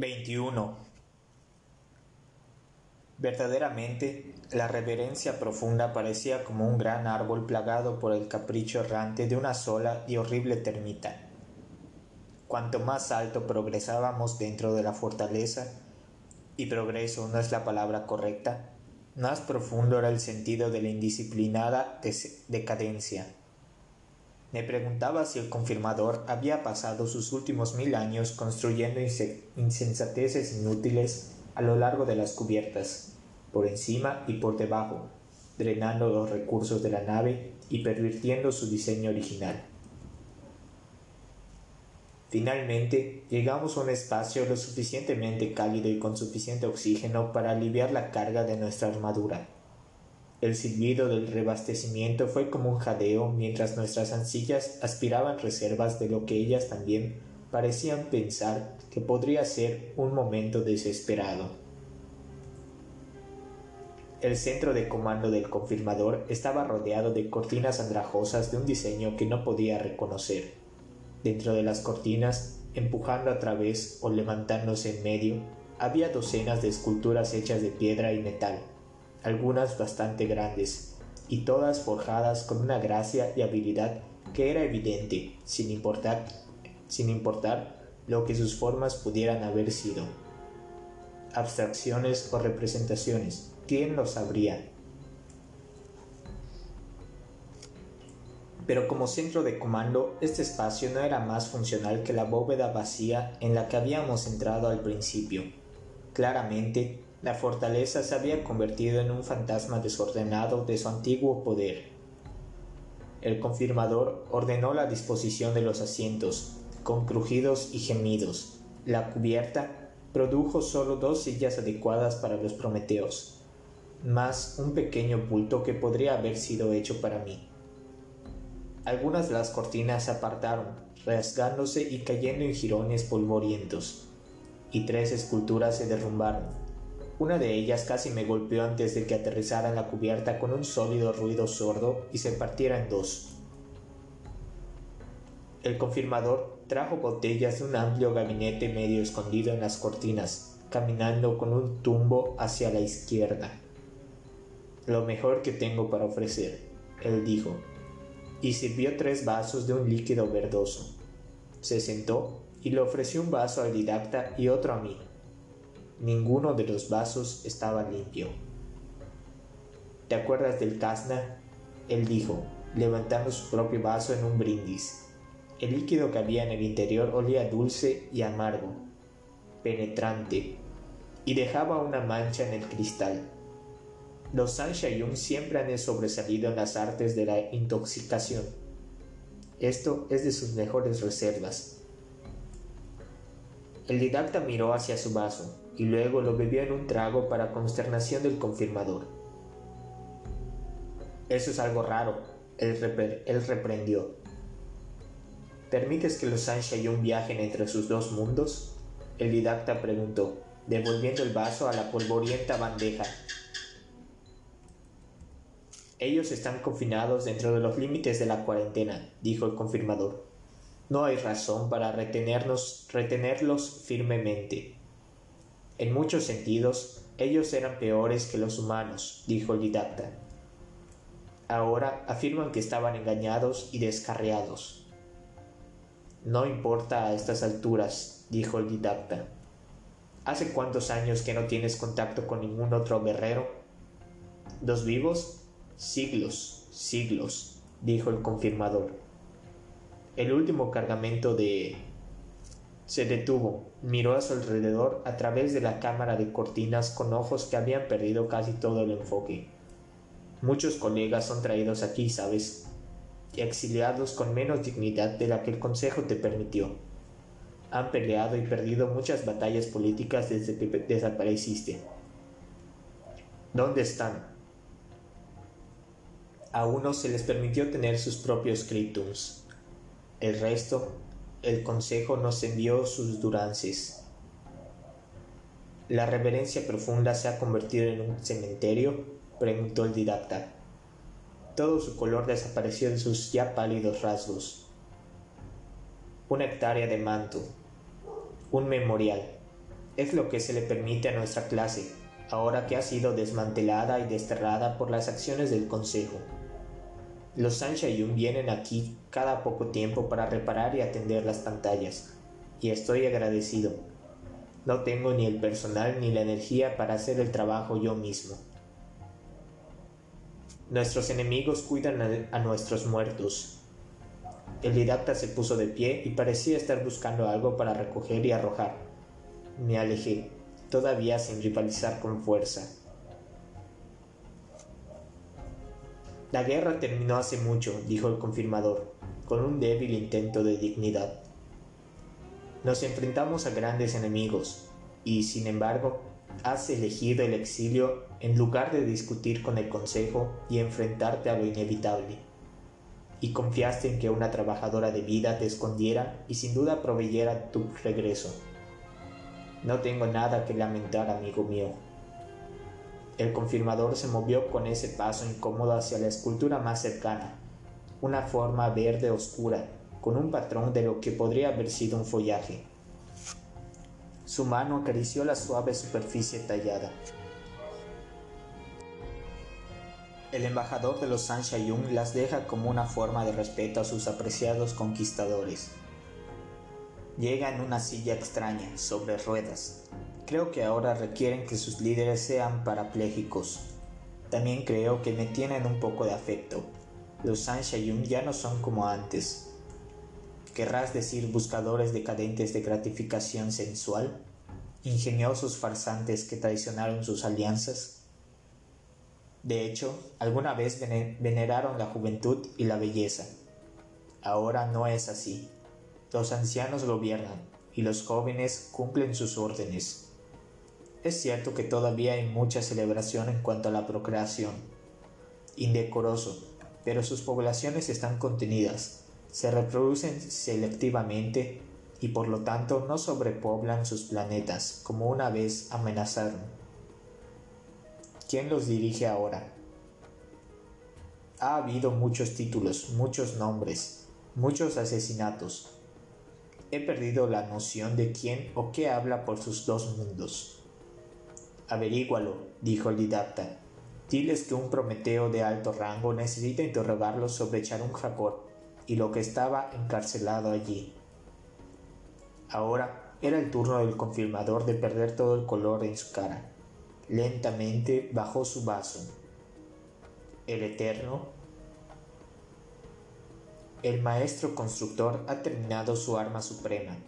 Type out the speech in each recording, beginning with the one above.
21. Verdaderamente, la reverencia profunda parecía como un gran árbol plagado por el capricho errante de una sola y horrible termita. Cuanto más alto progresábamos dentro de la fortaleza, y progreso no es la palabra correcta, más profundo era el sentido de la indisciplinada decadencia. Me preguntaba si el confirmador había pasado sus últimos mil años construyendo insensateces inútiles a lo largo de las cubiertas, por encima y por debajo, drenando los recursos de la nave y pervirtiendo su diseño original. Finalmente, llegamos a un espacio lo suficientemente cálido y con suficiente oxígeno para aliviar la carga de nuestra armadura. El silbido del rebastecimiento fue como un jadeo mientras nuestras ancillas aspiraban reservas de lo que ellas también parecían pensar que podría ser un momento desesperado. El centro de comando del confirmador estaba rodeado de cortinas andrajosas de un diseño que no podía reconocer. Dentro de las cortinas, empujando a través o levantándose en medio, había docenas de esculturas hechas de piedra y metal, algunas bastante grandes, y todas forjadas con una gracia y habilidad que era evidente, sin importar, sin importar lo que sus formas pudieran haber sido. Abstracciones o representaciones, ¿quién lo sabría? pero como centro de comando este espacio no era más funcional que la bóveda vacía en la que habíamos entrado al principio. Claramente, la fortaleza se había convertido en un fantasma desordenado de su antiguo poder. El confirmador ordenó la disposición de los asientos, con crujidos y gemidos. La cubierta produjo solo dos sillas adecuadas para los prometeos, más un pequeño bulto que podría haber sido hecho para mí. Algunas de las cortinas se apartaron, rasgándose y cayendo en jirones polvorientos, y tres esculturas se derrumbaron. Una de ellas casi me golpeó antes de que aterrizara en la cubierta con un sólido ruido sordo y se partiera en dos. El confirmador trajo botellas de un amplio gabinete medio escondido en las cortinas, caminando con un tumbo hacia la izquierda. Lo mejor que tengo para ofrecer, él dijo, y sirvió tres vasos de un líquido verdoso. Se sentó y le ofreció un vaso al didacta y otro a mí. Ninguno de los vasos estaba limpio. ¿Te acuerdas del Casna? Él dijo, levantando su propio vaso en un brindis. El líquido que había en el interior olía dulce y amargo, penetrante, y dejaba una mancha en el cristal. Los Sanshayun siempre han sobresalido en las artes de la intoxicación. Esto es de sus mejores reservas. El didacta miró hacia su vaso y luego lo bebió en un trago para consternación del confirmador. Eso es algo raro, él, reprendió. ¿Permites que los Sanshayun viajen entre sus dos mundos? El didacta preguntó, devolviendo el vaso a la polvorienta bandeja ellos están confinados dentro de los límites de la cuarentena, dijo el confirmador. No hay razón para retenernos, retenerlos firmemente. En muchos sentidos, ellos eran peores que los humanos, dijo el didacta. Ahora afirman que estaban engañados y descarriados. No importa a estas alturas, dijo el didacta. ¿Hace cuántos años que no tienes contacto con ningún otro guerrero? ¿Dos vivos? Siglos, siglos, dijo el confirmador. El último cargamento de... Se detuvo, miró a su alrededor a través de la cámara de cortinas con ojos que habían perdido casi todo el enfoque. Muchos colegas son traídos aquí, ¿sabes? Exiliados con menos dignidad de la que el Consejo te permitió. Han peleado y perdido muchas batallas políticas desde que desapareciste. ¿Dónde están? A unos se les permitió tener sus propios scriptums. El resto, el consejo nos envió sus durances. ¿La reverencia profunda se ha convertido en un cementerio? preguntó el didacta. Todo su color desapareció de sus ya pálidos rasgos. Una hectárea de manto. Un memorial. Es lo que se le permite a nuestra clase, ahora que ha sido desmantelada y desterrada por las acciones del Consejo. Los Sanshayun vienen aquí cada poco tiempo para reparar y atender las pantallas, y estoy agradecido. No tengo ni el personal ni la energía para hacer el trabajo yo mismo. Nuestros enemigos cuidan a, nuestros muertos. El didacta se puso de pie y parecía estar buscando algo para recoger y arrojar. Me alejé todavía sin rivalizar con fuerza. La guerra terminó hace mucho, dijo el confirmador, con un débil intento de dignidad. Nos enfrentamos a grandes enemigos, y sin embargo, has elegido el exilio en lugar de discutir con el Consejo y enfrentarte a lo inevitable. Y confiaste en que una trabajadora de vida te escondiera y sin duda proveyera tu regreso. No tengo nada que lamentar, amigo mío. El confirmador se movió con ese paso incómodo hacia la escultura más cercana, una forma verde oscura, con un patrón de lo que podría haber sido un follaje. Su mano acarició la suave superficie tallada. El embajador de los Sanshayun las deja como una forma de respeto a sus apreciados conquistadores. Llega en una silla extraña, sobre ruedas. Creo que ahora requieren que sus líderes sean parapléjicos. También creo que me tienen un poco de afecto. Los Sanshayun ya no son como antes. ¿Querrás decir buscadores decadentes de gratificación sensual? ¿Ingeniosos farsantes que traicionaron sus alianzas? De hecho, alguna vez veneraron la juventud y la belleza. Ahora no es así. Los ancianos gobiernan y los jóvenes cumplen sus órdenes. Es cierto que todavía hay mucha celebración en cuanto a la procreación. Indecoroso, pero sus poblaciones están contenidas, se reproducen selectivamente y por lo tanto no sobrepoblan sus planetas como una vez amenazaron. ¿Quién los dirige ahora? Ha habido muchos títulos, muchos nombres, muchos asesinatos, He perdido la noción de quién o qué habla por sus dos mundos. Averígualo, dijo el didacta. Diles que un Prometeo de alto rango necesita interrogarlo sobre Charun Jacor y lo que estaba encarcelado allí. Ahora era el turno del confirmador de perder todo el color en su cara. Lentamente bajó su vaso. El Eterno el maestro constructor ha terminado su arma suprema.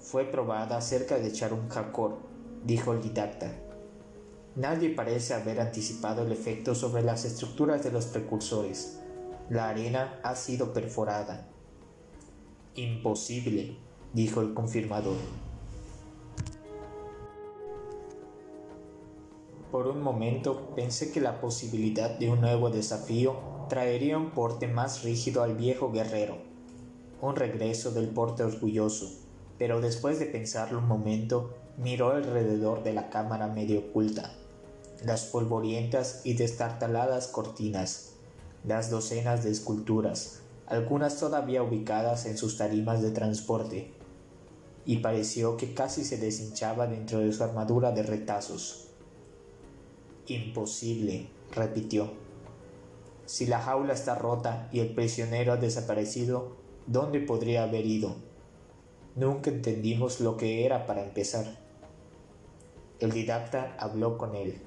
Fue probada cerca de Charun Hakor, dijo el didacta. Nadie parece haber anticipado el efecto sobre las estructuras de los precursores. La arena ha sido perforada. Imposible, dijo el confirmador. Por un momento pensé que la posibilidad de un nuevo desafío traería un porte más rígido al viejo guerrero, un regreso del porte orgulloso, pero después de pensarlo un momento, miró alrededor de la cámara medio oculta, las polvorientas y destartaladas cortinas, las docenas de esculturas, algunas todavía ubicadas en sus tarimas de transporte, y pareció que casi se deshinchaba dentro de su armadura de retazos. Imposible, repitió. Si la jaula está rota y el prisionero ha desaparecido, ¿dónde podría haber ido? Nunca entendimos lo que era para empezar. El didacta habló con él.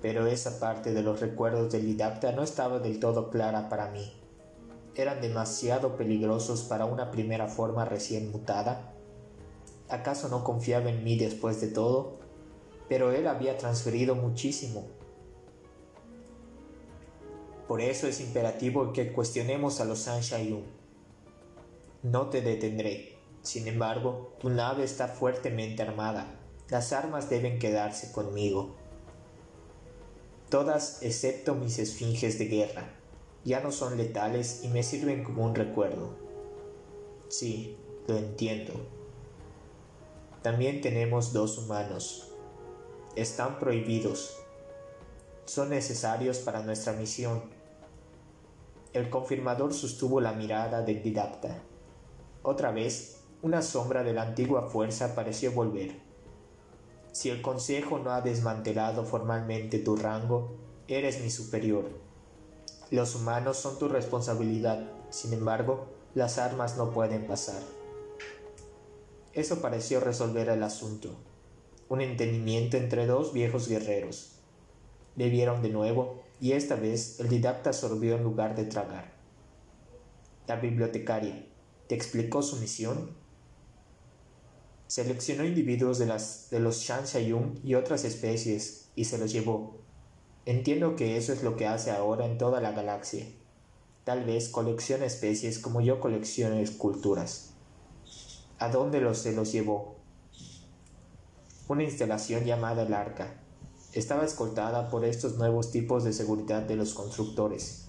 Pero esa parte de los recuerdos del didacta no estaba del todo clara para mí. ¿Eran demasiado peligrosos para una primera forma recién mutada? ¿Acaso no confiaba en mí después de todo? Pero él había transferido muchísimo por eso es imperativo que cuestionemos a los Sanshayun. No te detendré. Sin embargo, tu nave está fuertemente armada. Las armas deben quedarse conmigo. Todas excepto mis esfinges de guerra. Ya no son letales y me sirven como un recuerdo. Sí, lo entiendo. También tenemos dos humanos. Están prohibidos, son necesarios para nuestra misión. El confirmador sostuvo la mirada del didacta. Otra vez, Una sombra de la antigua fuerza pareció volver. Si el Consejo no ha desmantelado formalmente tu rango, eres mi superior. Los humanos son tu responsabilidad, sin embargo, las armas no pueden pasar. Eso pareció resolver el asunto. Un entendimiento entre dos viejos guerreros. Bebieron de nuevo y esta vez el didacta sorbió en lugar de tragar. La bibliotecaria, ¿te explicó su misión? Seleccionó individuos de, las, de los Shanshayun y otras especies y se los llevó. Entiendo que eso es lo que hace ahora en toda la galaxia. Tal vez colecciona especies como yo colecciono esculturas. ¿A dónde los se los llevó? Una instalación llamada el Arca. Estaba escoltada por estos nuevos tipos de seguridad de los constructores.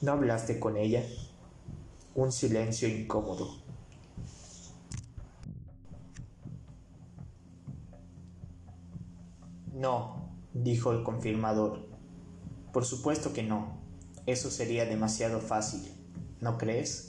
¿No hablaste con ella? Un silencio incómodo. No, dijo el confirmador. Por supuesto que no. Eso sería demasiado fácil, ¿no crees?